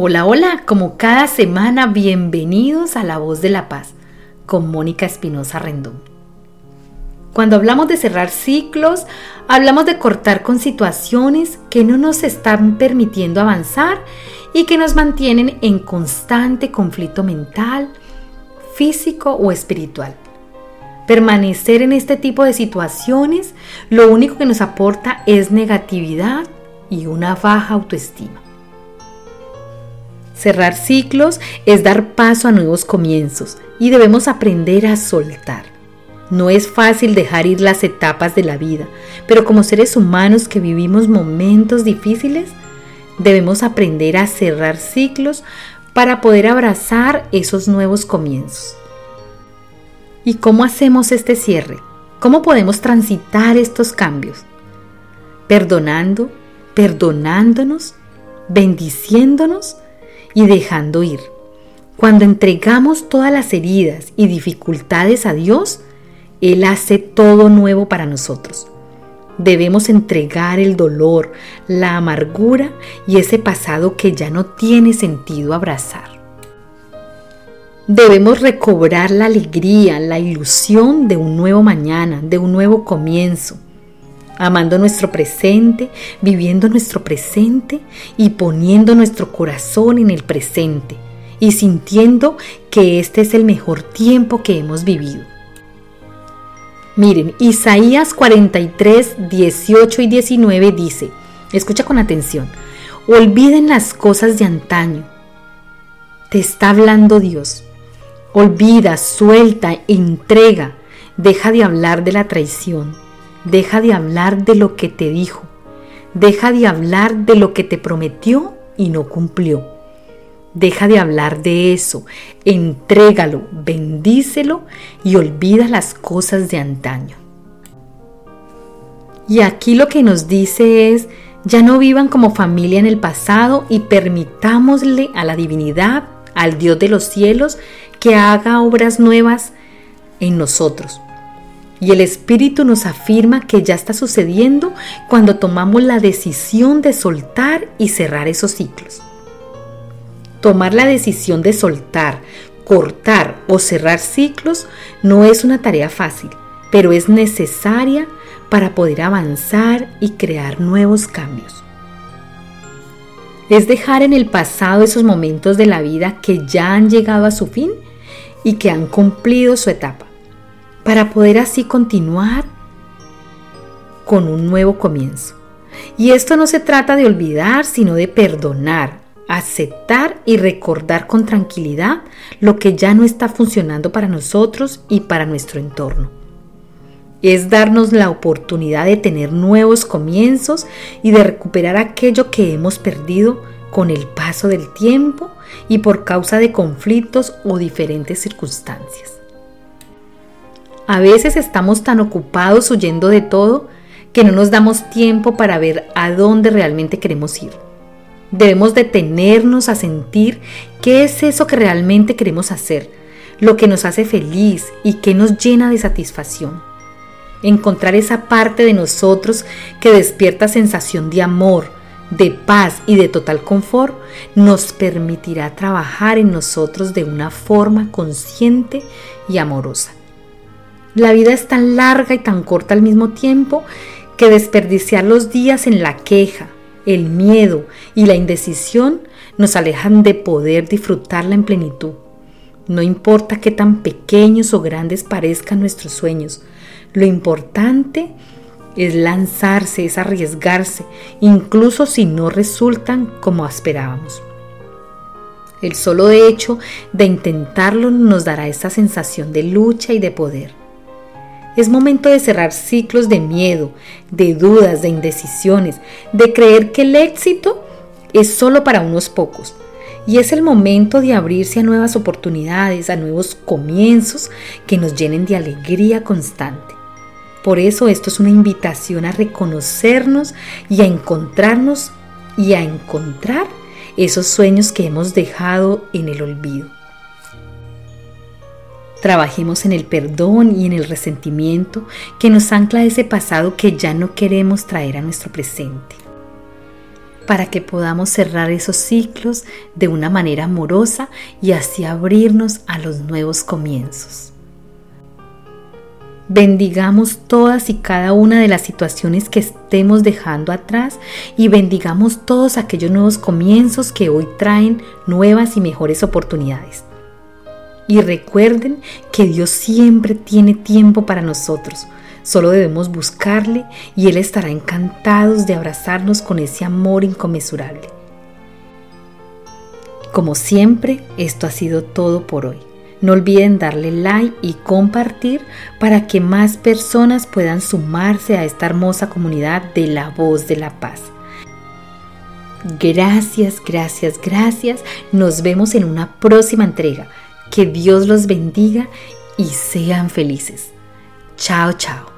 Hola, hola, como cada semana, bienvenidos a La Voz de la Paz con Mónica Espinosa Rendón. Cuando hablamos de cerrar ciclos, hablamos de cortar con situaciones que no nos están permitiendo avanzar y que nos mantienen en constante conflicto mental, físico o espiritual. Permanecer en este tipo de situaciones lo único que nos aporta es negatividad y una baja autoestima. Cerrar ciclos es dar paso a nuevos comienzos y debemos aprender a soltar. No es fácil dejar ir las etapas de la vida, pero como seres humanos que vivimos momentos difíciles, debemos aprender a cerrar ciclos para poder abrazar esos nuevos comienzos. ¿Y cómo hacemos este cierre? ¿Cómo podemos transitar estos cambios? Perdonando, perdonándonos, bendiciéndonos y dejando ir. Cuando entregamos todas las heridas y dificultades a Dios, Él hace todo nuevo para nosotros. Debemos entregar el dolor, la amargura y ese pasado que ya no tiene sentido abrazar. Debemos recobrar la alegría, la ilusión de un nuevo mañana, de un nuevo comienzo amando nuestro presente, viviendo nuestro presente y poniendo nuestro corazón en el presente y sintiendo que este es el mejor tiempo que hemos vivido. Miren, Isaías 43, 18 y 19 dice, escucha con atención, olviden las cosas de antaño. Te está hablando Dios. Olvida, suelta, entrega, deja de hablar de la traición Deja de hablar de lo que te dijo. Deja de hablar de lo que te prometió y no cumplió. Deja de hablar de eso. Entrégalo, bendícelo y olvida las cosas de antaño. Y aquí lo que nos dice es, ya no vivan como familia en el pasado y permitámosle a la divinidad, al Dios de los cielos, que haga obras nuevas en nosotros. Y el Espíritu nos afirma que ya está sucediendo cuando tomamos la decisión de soltar y cerrar esos ciclos. Tomar la decisión de soltar, cortar o cerrar ciclos no es una tarea fácil, pero es necesaria para poder avanzar y crear nuevos cambios. Es dejar en el pasado esos momentos de la vida que ya han llegado a su fin y que han cumplido su etapa para poder así continuar con un nuevo comienzo. Y esto no se trata de olvidar, sino de perdonar, aceptar y recordar con tranquilidad lo que ya no está funcionando para nosotros y para nuestro entorno. Es darnos la oportunidad de tener nuevos comienzos y de recuperar aquello que hemos perdido con el paso del tiempo y por causa de conflictos o diferentes circunstancias. A veces estamos tan ocupados huyendo de todo que no nos damos tiempo para ver a dónde realmente queremos ir. Debemos detenernos a sentir qué es eso que realmente queremos hacer, lo que nos hace feliz y que nos llena de satisfacción. Encontrar esa parte de nosotros que despierta sensación de amor, de paz y de total confort nos permitirá trabajar en nosotros de una forma consciente y amorosa. La vida es tan larga y tan corta al mismo tiempo que desperdiciar los días en la queja, el miedo y la indecisión nos alejan de poder disfrutarla en plenitud. No importa qué tan pequeños o grandes parezcan nuestros sueños, lo importante es lanzarse, es arriesgarse, incluso si no resultan como esperábamos. El solo hecho de intentarlo nos dará esa sensación de lucha y de poder. Es momento de cerrar ciclos de miedo, de dudas, de indecisiones, de creer que el éxito es solo para unos pocos. Y es el momento de abrirse a nuevas oportunidades, a nuevos comienzos que nos llenen de alegría constante. Por eso esto es una invitación a reconocernos y a encontrarnos y a encontrar esos sueños que hemos dejado en el olvido. Trabajemos en el perdón y en el resentimiento que nos ancla ese pasado que ya no queremos traer a nuestro presente. para que podamos cerrar esos ciclos de una manera amorosa y así abrirnos a los nuevos comienzos. Bendigamos todas y cada una de las situaciones que estemos dejando atrás y bendigamos todos aquellos nuevos comienzos que hoy traen nuevas y mejores oportunidades. Y recuerden que Dios siempre tiene tiempo para nosotros. Solo debemos buscarle y Él estará encantado de abrazarnos con ese amor inconmensurable. Como siempre, esto ha sido todo por hoy. No olviden darle like y compartir para que más personas puedan sumarse a esta hermosa comunidad de la voz de la paz. Gracias, gracias, gracias. Nos vemos en una próxima entrega. Que Dios los bendiga y sean felices. Chao, chao.